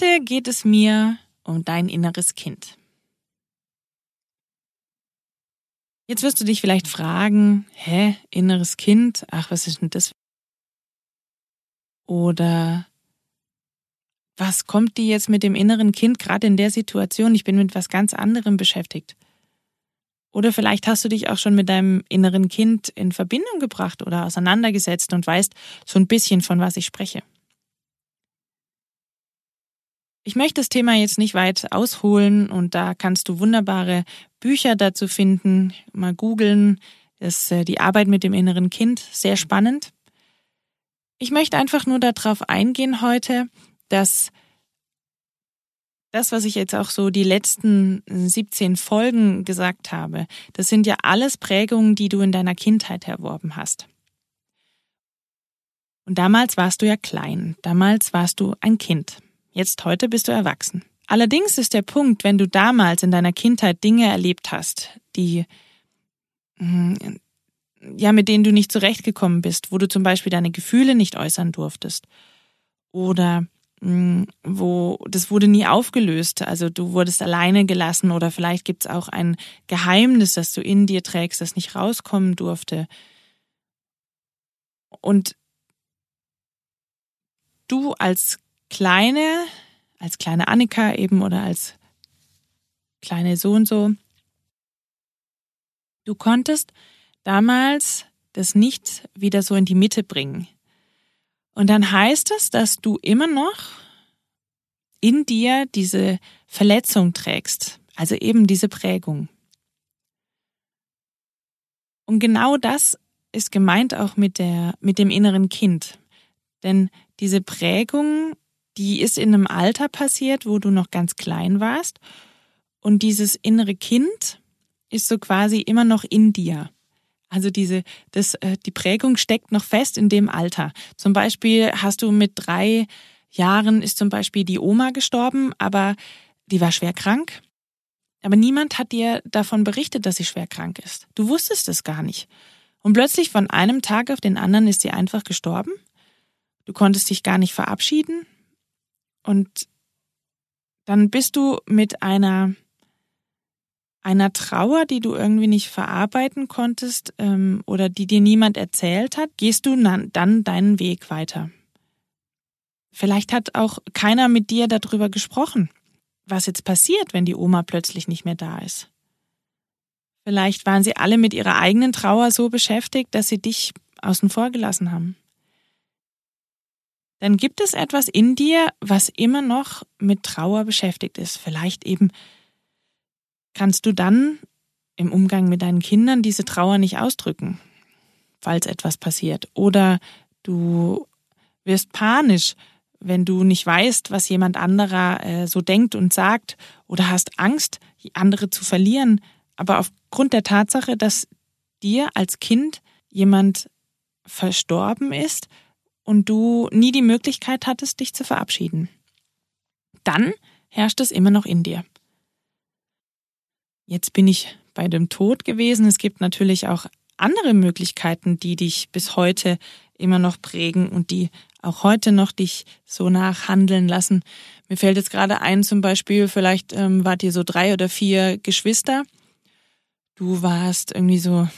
Heute geht es mir um dein inneres Kind. Jetzt wirst du dich vielleicht fragen, hä, inneres Kind? Ach, was ist denn das? Oder was kommt dir jetzt mit dem inneren Kind gerade in der Situation? Ich bin mit was ganz anderem beschäftigt. Oder vielleicht hast du dich auch schon mit deinem inneren Kind in Verbindung gebracht oder auseinandergesetzt und weißt so ein bisschen, von was ich spreche. Ich möchte das Thema jetzt nicht weit ausholen und da kannst du wunderbare Bücher dazu finden. Mal googeln. Das, äh, die Arbeit mit dem inneren Kind, sehr spannend. Ich möchte einfach nur darauf eingehen heute, dass das, was ich jetzt auch so die letzten 17 Folgen gesagt habe, das sind ja alles Prägungen, die du in deiner Kindheit erworben hast. Und damals warst du ja klein, damals warst du ein Kind. Jetzt heute bist du erwachsen. Allerdings ist der Punkt, wenn du damals in deiner Kindheit Dinge erlebt hast, die hm, ja, mit denen du nicht zurechtgekommen bist, wo du zum Beispiel deine Gefühle nicht äußern durftest oder hm, wo das wurde nie aufgelöst, also du wurdest alleine gelassen oder vielleicht gibt es auch ein Geheimnis, das du in dir trägst, das nicht rauskommen durfte. Und du als kleine, als kleine Annika eben oder als kleine so und so, du konntest damals das nicht wieder so in die Mitte bringen. Und dann heißt es, dass du immer noch in dir diese Verletzung trägst, also eben diese Prägung. Und genau das ist gemeint auch mit der, mit dem inneren Kind. Denn diese Prägung die ist in einem Alter passiert, wo du noch ganz klein warst. Und dieses innere Kind ist so quasi immer noch in dir. Also diese, das, äh, die Prägung steckt noch fest in dem Alter. Zum Beispiel hast du mit drei Jahren ist zum Beispiel die Oma gestorben, aber die war schwer krank. Aber niemand hat dir davon berichtet, dass sie schwer krank ist. Du wusstest es gar nicht. Und plötzlich von einem Tag auf den anderen ist sie einfach gestorben. Du konntest dich gar nicht verabschieden. Und dann bist du mit einer einer Trauer, die du irgendwie nicht verarbeiten konntest ähm, oder die dir niemand erzählt hat, gehst du dann, dann deinen Weg weiter. Vielleicht hat auch keiner mit dir darüber gesprochen, was jetzt passiert, wenn die Oma plötzlich nicht mehr da ist. Vielleicht waren sie alle mit ihrer eigenen Trauer so beschäftigt, dass sie dich außen vor gelassen haben dann gibt es etwas in dir, was immer noch mit Trauer beschäftigt ist. Vielleicht eben kannst du dann im Umgang mit deinen Kindern diese Trauer nicht ausdrücken, falls etwas passiert. Oder du wirst panisch, wenn du nicht weißt, was jemand anderer äh, so denkt und sagt, oder hast Angst, andere zu verlieren. Aber aufgrund der Tatsache, dass dir als Kind jemand verstorben ist, und du nie die Möglichkeit hattest, dich zu verabschieden. Dann herrscht es immer noch in dir. Jetzt bin ich bei dem Tod gewesen. Es gibt natürlich auch andere Möglichkeiten, die dich bis heute immer noch prägen und die auch heute noch dich so nachhandeln lassen. Mir fällt jetzt gerade ein, zum Beispiel, vielleicht ähm, wart ihr so drei oder vier Geschwister. Du warst irgendwie so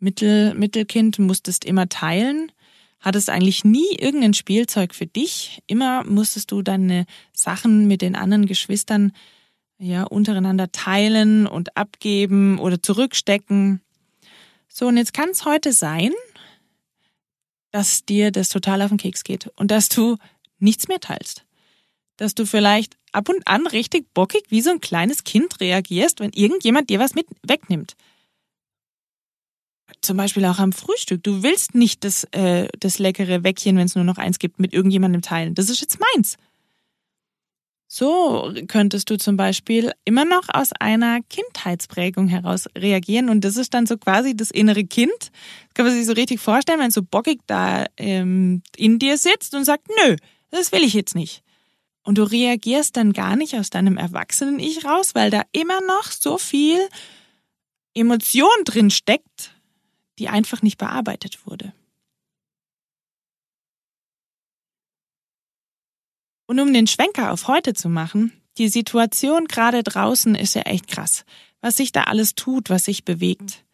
Mittel, Mittelkind, musstest immer teilen hattest eigentlich nie irgendein Spielzeug für dich. Immer musstest du deine Sachen mit den anderen Geschwistern ja untereinander teilen und abgeben oder zurückstecken. So, und jetzt kann es heute sein, dass dir das total auf den Keks geht und dass du nichts mehr teilst. Dass du vielleicht ab und an richtig bockig wie so ein kleines Kind reagierst, wenn irgendjemand dir was mit wegnimmt. Zum Beispiel auch am Frühstück. Du willst nicht das, äh, das leckere Weckchen, wenn es nur noch eins gibt, mit irgendjemandem teilen. Das ist jetzt meins. So könntest du zum Beispiel immer noch aus einer Kindheitsprägung heraus reagieren und das ist dann so quasi das innere Kind. Das kann man sich so richtig vorstellen, wenn so bockig da ähm, in dir sitzt und sagt, nö, das will ich jetzt nicht. Und du reagierst dann gar nicht aus deinem erwachsenen Ich raus, weil da immer noch so viel Emotion drin steckt, die einfach nicht bearbeitet wurde. Und um den Schwenker auf heute zu machen, die Situation gerade draußen ist ja echt krass, was sich da alles tut, was sich bewegt.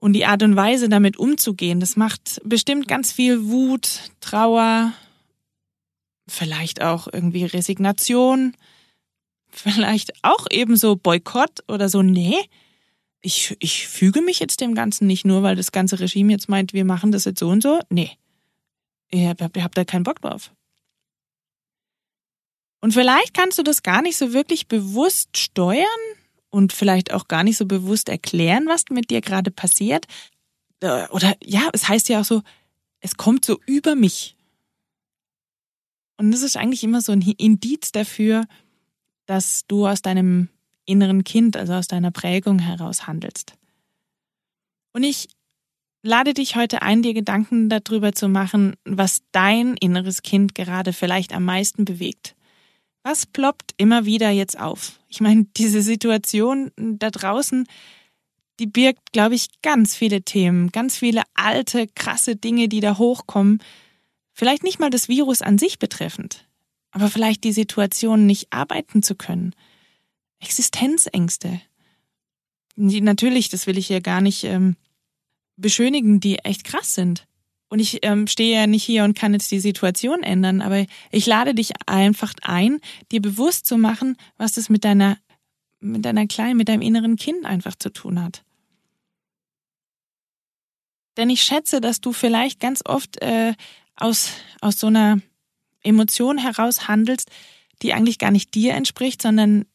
Und die Art und Weise, damit umzugehen, das macht bestimmt ganz viel Wut, Trauer, vielleicht auch irgendwie Resignation, vielleicht auch ebenso Boykott oder so, nee, ich, ich füge mich jetzt dem Ganzen nicht nur, weil das ganze Regime jetzt meint, wir machen das jetzt so und so. Nee, ihr habt, ihr habt da keinen Bock drauf. Und vielleicht kannst du das gar nicht so wirklich bewusst steuern und vielleicht auch gar nicht so bewusst erklären, was mit dir gerade passiert. Äh, oder ja, es heißt ja auch so, es kommt so über mich. Und das ist eigentlich immer so ein Indiz dafür, dass du aus deinem inneren Kind, also aus deiner Prägung heraus handelst. Und ich lade dich heute ein, dir Gedanken darüber zu machen, was dein inneres Kind gerade vielleicht am meisten bewegt. Was ploppt immer wieder jetzt auf? Ich meine, diese Situation da draußen, die birgt, glaube ich, ganz viele Themen, ganz viele alte, krasse Dinge, die da hochkommen. Vielleicht nicht mal das Virus an sich betreffend, aber vielleicht die Situation, nicht arbeiten zu können. Existenzängste. Die, natürlich, das will ich hier gar nicht ähm, beschönigen, die echt krass sind. Und ich ähm, stehe ja nicht hier und kann jetzt die Situation ändern, aber ich lade dich einfach ein, dir bewusst zu machen, was das mit deiner, mit deiner kleinen, mit deinem inneren Kind einfach zu tun hat. Denn ich schätze, dass du vielleicht ganz oft äh, aus, aus so einer Emotion heraus handelst, die eigentlich gar nicht dir entspricht, sondern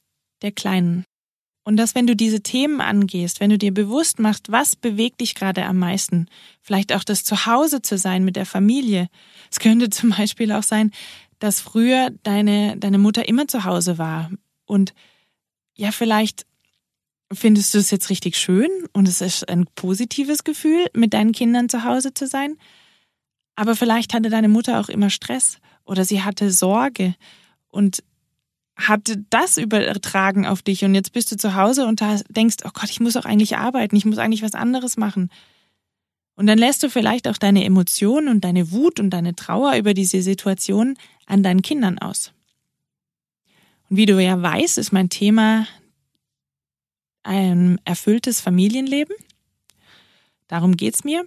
der Kleinen. Und dass, wenn du diese Themen angehst, wenn du dir bewusst machst, was bewegt dich gerade am meisten, vielleicht auch das Zuhause zu sein mit der Familie. Es könnte zum Beispiel auch sein, dass früher deine, deine Mutter immer zu Hause war. Und ja, vielleicht findest du es jetzt richtig schön und es ist ein positives Gefühl, mit deinen Kindern zu Hause zu sein. Aber vielleicht hatte deine Mutter auch immer Stress oder sie hatte Sorge. Und hat das übertragen auf dich und jetzt bist du zu Hause und denkst, oh Gott, ich muss auch eigentlich arbeiten, ich muss eigentlich was anderes machen. Und dann lässt du vielleicht auch deine Emotionen und deine Wut und deine Trauer über diese Situation an deinen Kindern aus. Und wie du ja weißt, ist mein Thema ein erfülltes Familienleben. Darum geht's mir.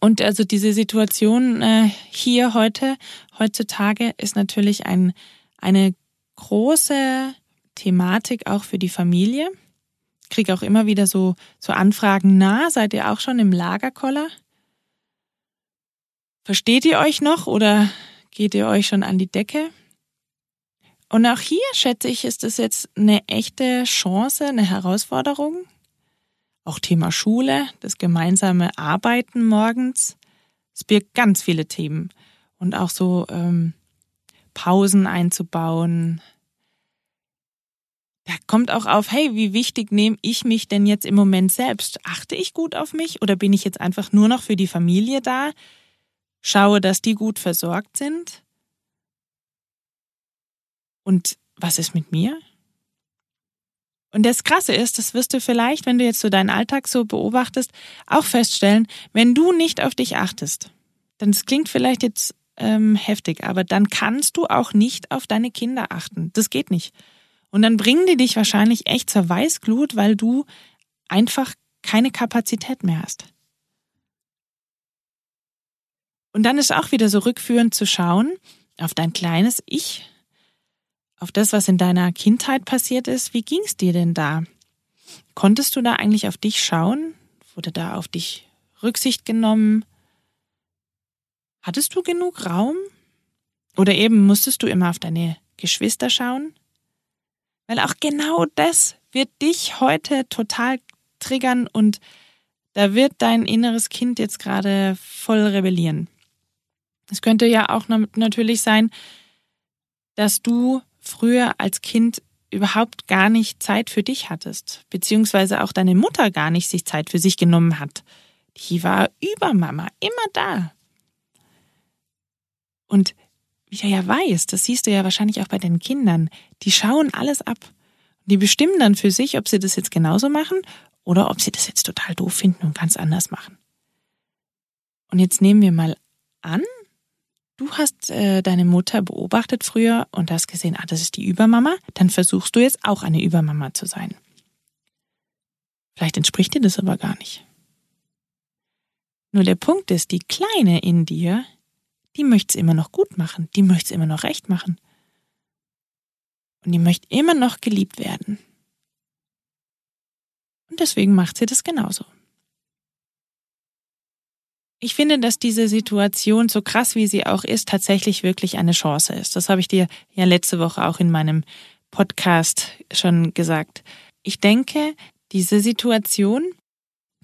Und also diese Situation äh, hier heute, heutzutage, ist natürlich ein, eine große Thematik auch für die Familie. Ich kriege auch immer wieder so, so Anfragen, na, seid ihr auch schon im Lagerkoller? Versteht ihr euch noch oder geht ihr euch schon an die Decke? Und auch hier schätze ich, ist es jetzt eine echte Chance, eine Herausforderung. Auch Thema Schule, das gemeinsame Arbeiten morgens. Es birgt ganz viele Themen. Und auch so ähm, Pausen einzubauen. Da kommt auch auf, hey, wie wichtig nehme ich mich denn jetzt im Moment selbst? Achte ich gut auf mich oder bin ich jetzt einfach nur noch für die Familie da? Schaue, dass die gut versorgt sind? Und was ist mit mir? Und das Krasse ist, das wirst du vielleicht, wenn du jetzt so deinen Alltag so beobachtest, auch feststellen, wenn du nicht auf dich achtest. Denn es klingt vielleicht jetzt ähm, heftig, aber dann kannst du auch nicht auf deine Kinder achten. Das geht nicht. Und dann bringen die dich wahrscheinlich echt zur Weißglut, weil du einfach keine Kapazität mehr hast. Und dann ist auch wieder so rückführend zu schauen auf dein kleines Ich, auf das, was in deiner Kindheit passiert ist. Wie ging es dir denn da? Konntest du da eigentlich auf dich schauen? Wurde da auf dich Rücksicht genommen? Hattest du genug Raum? Oder eben musstest du immer auf deine Geschwister schauen? Weil auch genau das wird dich heute total triggern und da wird dein inneres Kind jetzt gerade voll rebellieren. Es könnte ja auch natürlich sein, dass du früher als Kind überhaupt gar nicht Zeit für dich hattest, beziehungsweise auch deine Mutter gar nicht sich Zeit für sich genommen hat. Die war über Mama, immer da. Und wie du ja weißt, das siehst du ja wahrscheinlich auch bei deinen Kindern, die schauen alles ab. Die bestimmen dann für sich, ob sie das jetzt genauso machen oder ob sie das jetzt total doof finden und ganz anders machen. Und jetzt nehmen wir mal an, du hast äh, deine Mutter beobachtet früher und hast gesehen, ah, das ist die Übermama, dann versuchst du jetzt auch eine Übermama zu sein. Vielleicht entspricht dir das aber gar nicht. Nur der Punkt ist, die Kleine in dir, die möchte es immer noch gut machen, die möchte es immer noch recht machen. Und die möchte immer noch geliebt werden. Und deswegen macht sie das genauso. Ich finde, dass diese Situation, so krass wie sie auch ist, tatsächlich wirklich eine Chance ist. Das habe ich dir ja letzte Woche auch in meinem Podcast schon gesagt. Ich denke, diese Situation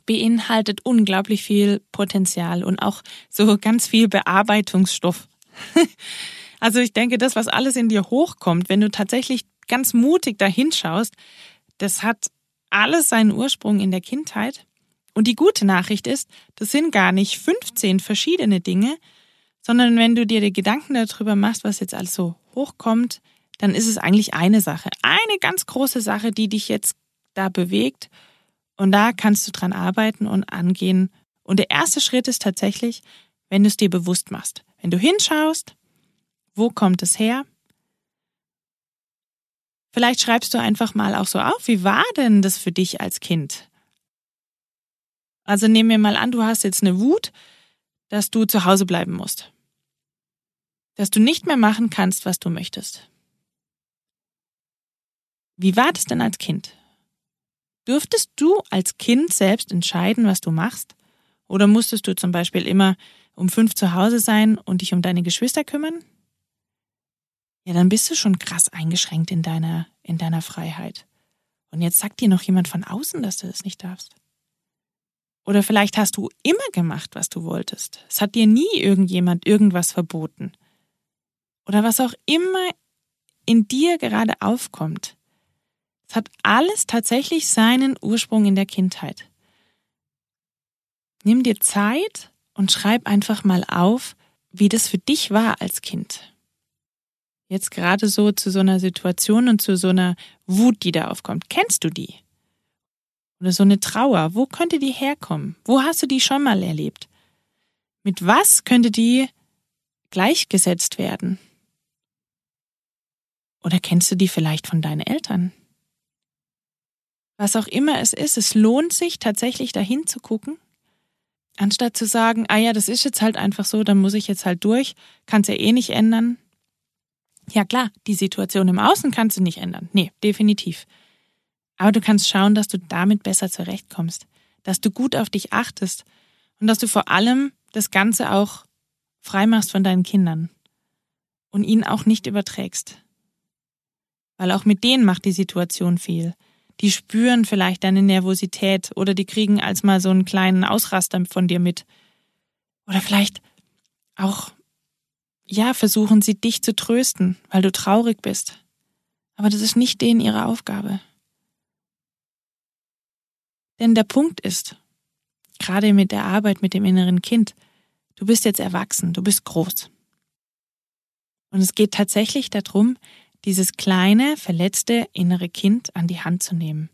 beinhaltet unglaublich viel Potenzial und auch so ganz viel Bearbeitungsstoff. also ich denke, das, was alles in dir hochkommt, wenn du tatsächlich ganz mutig dahinschaust, das hat alles seinen Ursprung in der Kindheit und die gute Nachricht ist, das sind gar nicht 15 verschiedene Dinge, sondern wenn du dir die Gedanken darüber machst, was jetzt alles so hochkommt, dann ist es eigentlich eine Sache. Eine ganz große Sache, die dich jetzt da bewegt. Und da kannst du dran arbeiten und angehen. Und der erste Schritt ist tatsächlich, wenn du es dir bewusst machst. Wenn du hinschaust, wo kommt es her? Vielleicht schreibst du einfach mal auch so auf, wie war denn das für dich als Kind? Also nehmen wir mal an, du hast jetzt eine Wut, dass du zu Hause bleiben musst. Dass du nicht mehr machen kannst, was du möchtest. Wie war das denn als Kind? Dürftest du als Kind selbst entscheiden, was du machst? Oder musstest du zum Beispiel immer um fünf zu Hause sein und dich um deine Geschwister kümmern? Ja, dann bist du schon krass eingeschränkt in deiner, in deiner Freiheit. Und jetzt sagt dir noch jemand von außen, dass du das nicht darfst. Oder vielleicht hast du immer gemacht, was du wolltest. Es hat dir nie irgendjemand irgendwas verboten. Oder was auch immer in dir gerade aufkommt. Hat alles tatsächlich seinen Ursprung in der Kindheit. Nimm dir Zeit und schreib einfach mal auf, wie das für dich war als Kind. Jetzt gerade so zu so einer Situation und zu so einer Wut, die da aufkommt. Kennst du die? Oder so eine Trauer. Wo könnte die herkommen? Wo hast du die schon mal erlebt? Mit was könnte die gleichgesetzt werden? Oder kennst du die vielleicht von deinen Eltern? Was auch immer es ist, es lohnt sich tatsächlich dahin zu gucken, anstatt zu sagen, ah ja, das ist jetzt halt einfach so, dann muss ich jetzt halt durch, kannst ja eh nicht ändern. Ja klar, die Situation im Außen kannst du nicht ändern. Nee, definitiv. Aber du kannst schauen, dass du damit besser zurechtkommst, dass du gut auf dich achtest und dass du vor allem das Ganze auch frei machst von deinen Kindern und ihnen auch nicht überträgst. Weil auch mit denen macht die Situation viel. Die spüren vielleicht deine Nervosität oder die kriegen als mal so einen kleinen Ausraster von dir mit. Oder vielleicht auch, ja, versuchen sie dich zu trösten, weil du traurig bist. Aber das ist nicht denen ihre Aufgabe. Denn der Punkt ist, gerade mit der Arbeit mit dem inneren Kind, du bist jetzt erwachsen, du bist groß. Und es geht tatsächlich darum, dieses kleine, verletzte innere Kind an die Hand zu nehmen.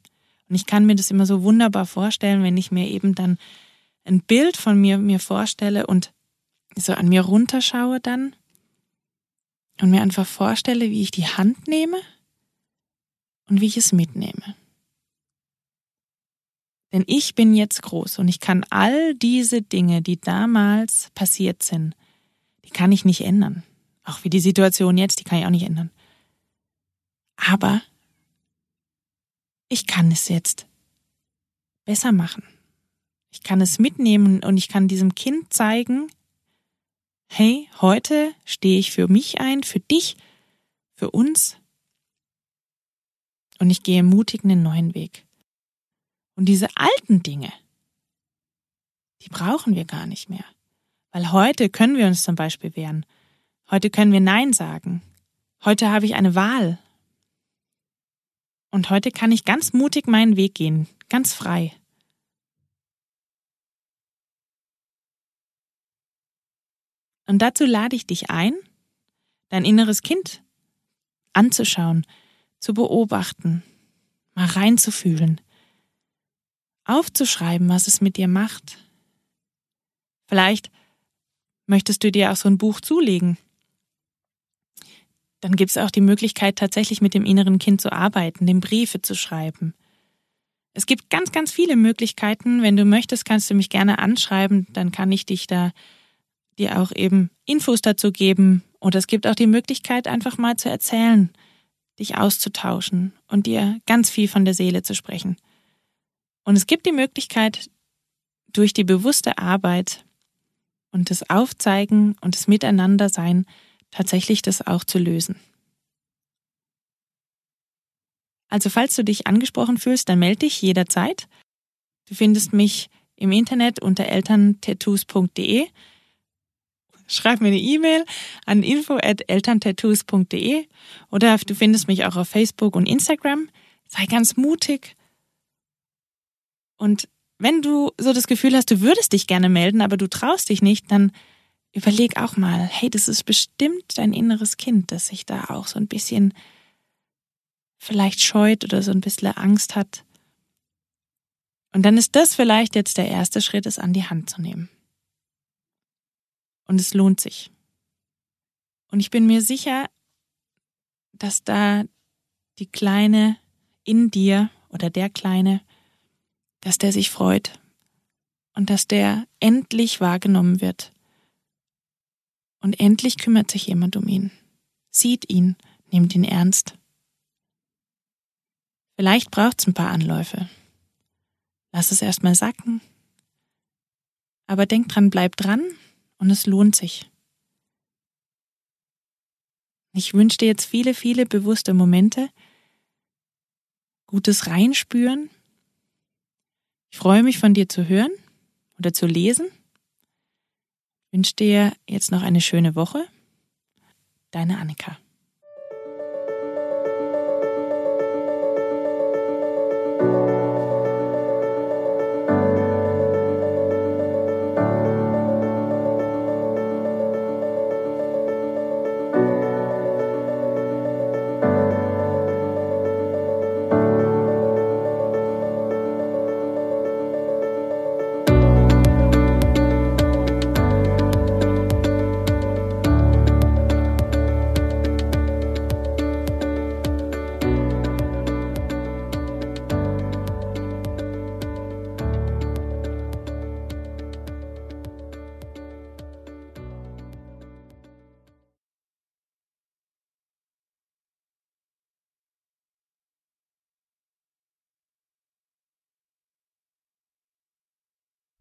Und ich kann mir das immer so wunderbar vorstellen, wenn ich mir eben dann ein Bild von mir mir vorstelle und so an mir runterschaue dann und mir einfach vorstelle, wie ich die Hand nehme und wie ich es mitnehme. Denn ich bin jetzt groß und ich kann all diese Dinge, die damals passiert sind, die kann ich nicht ändern. Auch wie die Situation jetzt, die kann ich auch nicht ändern. Aber ich kann es jetzt besser machen. Ich kann es mitnehmen und ich kann diesem Kind zeigen, hey, heute stehe ich für mich ein, für dich, für uns und ich gehe mutig einen neuen Weg. Und diese alten Dinge, die brauchen wir gar nicht mehr. Weil heute können wir uns zum Beispiel wehren. Heute können wir Nein sagen. Heute habe ich eine Wahl. Und heute kann ich ganz mutig meinen Weg gehen, ganz frei. Und dazu lade ich dich ein, dein inneres Kind anzuschauen, zu beobachten, mal reinzufühlen, aufzuschreiben, was es mit dir macht. Vielleicht möchtest du dir auch so ein Buch zulegen. Dann gibt es auch die Möglichkeit, tatsächlich mit dem inneren Kind zu arbeiten, dem Briefe zu schreiben. Es gibt ganz, ganz viele Möglichkeiten. Wenn du möchtest, kannst du mich gerne anschreiben, dann kann ich dich da dir auch eben Infos dazu geben. Oder es gibt auch die Möglichkeit, einfach mal zu erzählen, dich auszutauschen und dir ganz viel von der Seele zu sprechen. Und es gibt die Möglichkeit, durch die bewusste Arbeit und das Aufzeigen und das Miteinandersein tatsächlich das auch zu lösen. Also falls du dich angesprochen fühlst, dann melde dich jederzeit. Du findest mich im Internet unter elterntattoos.de schreib mir eine E-Mail an info@elterntattoos.de oder du findest mich auch auf Facebook und Instagram. Sei ganz mutig. Und wenn du so das Gefühl hast, du würdest dich gerne melden, aber du traust dich nicht, dann überleg auch mal, hey, das ist bestimmt dein inneres Kind, das sich da auch so ein bisschen vielleicht scheut oder so ein bisschen Angst hat. Und dann ist das vielleicht jetzt der erste Schritt, es an die Hand zu nehmen. Und es lohnt sich. Und ich bin mir sicher, dass da die Kleine in dir oder der Kleine, dass der sich freut und dass der endlich wahrgenommen wird. Und endlich kümmert sich jemand um ihn, sieht ihn, nimmt ihn ernst. Vielleicht braucht's ein paar Anläufe. Lass es erstmal sacken. Aber denk dran, bleib dran und es lohnt sich. Ich wünsche dir jetzt viele, viele bewusste Momente, gutes Reinspüren. Ich freue mich von dir zu hören oder zu lesen. Wünsche dir jetzt noch eine schöne Woche. Deine Annika.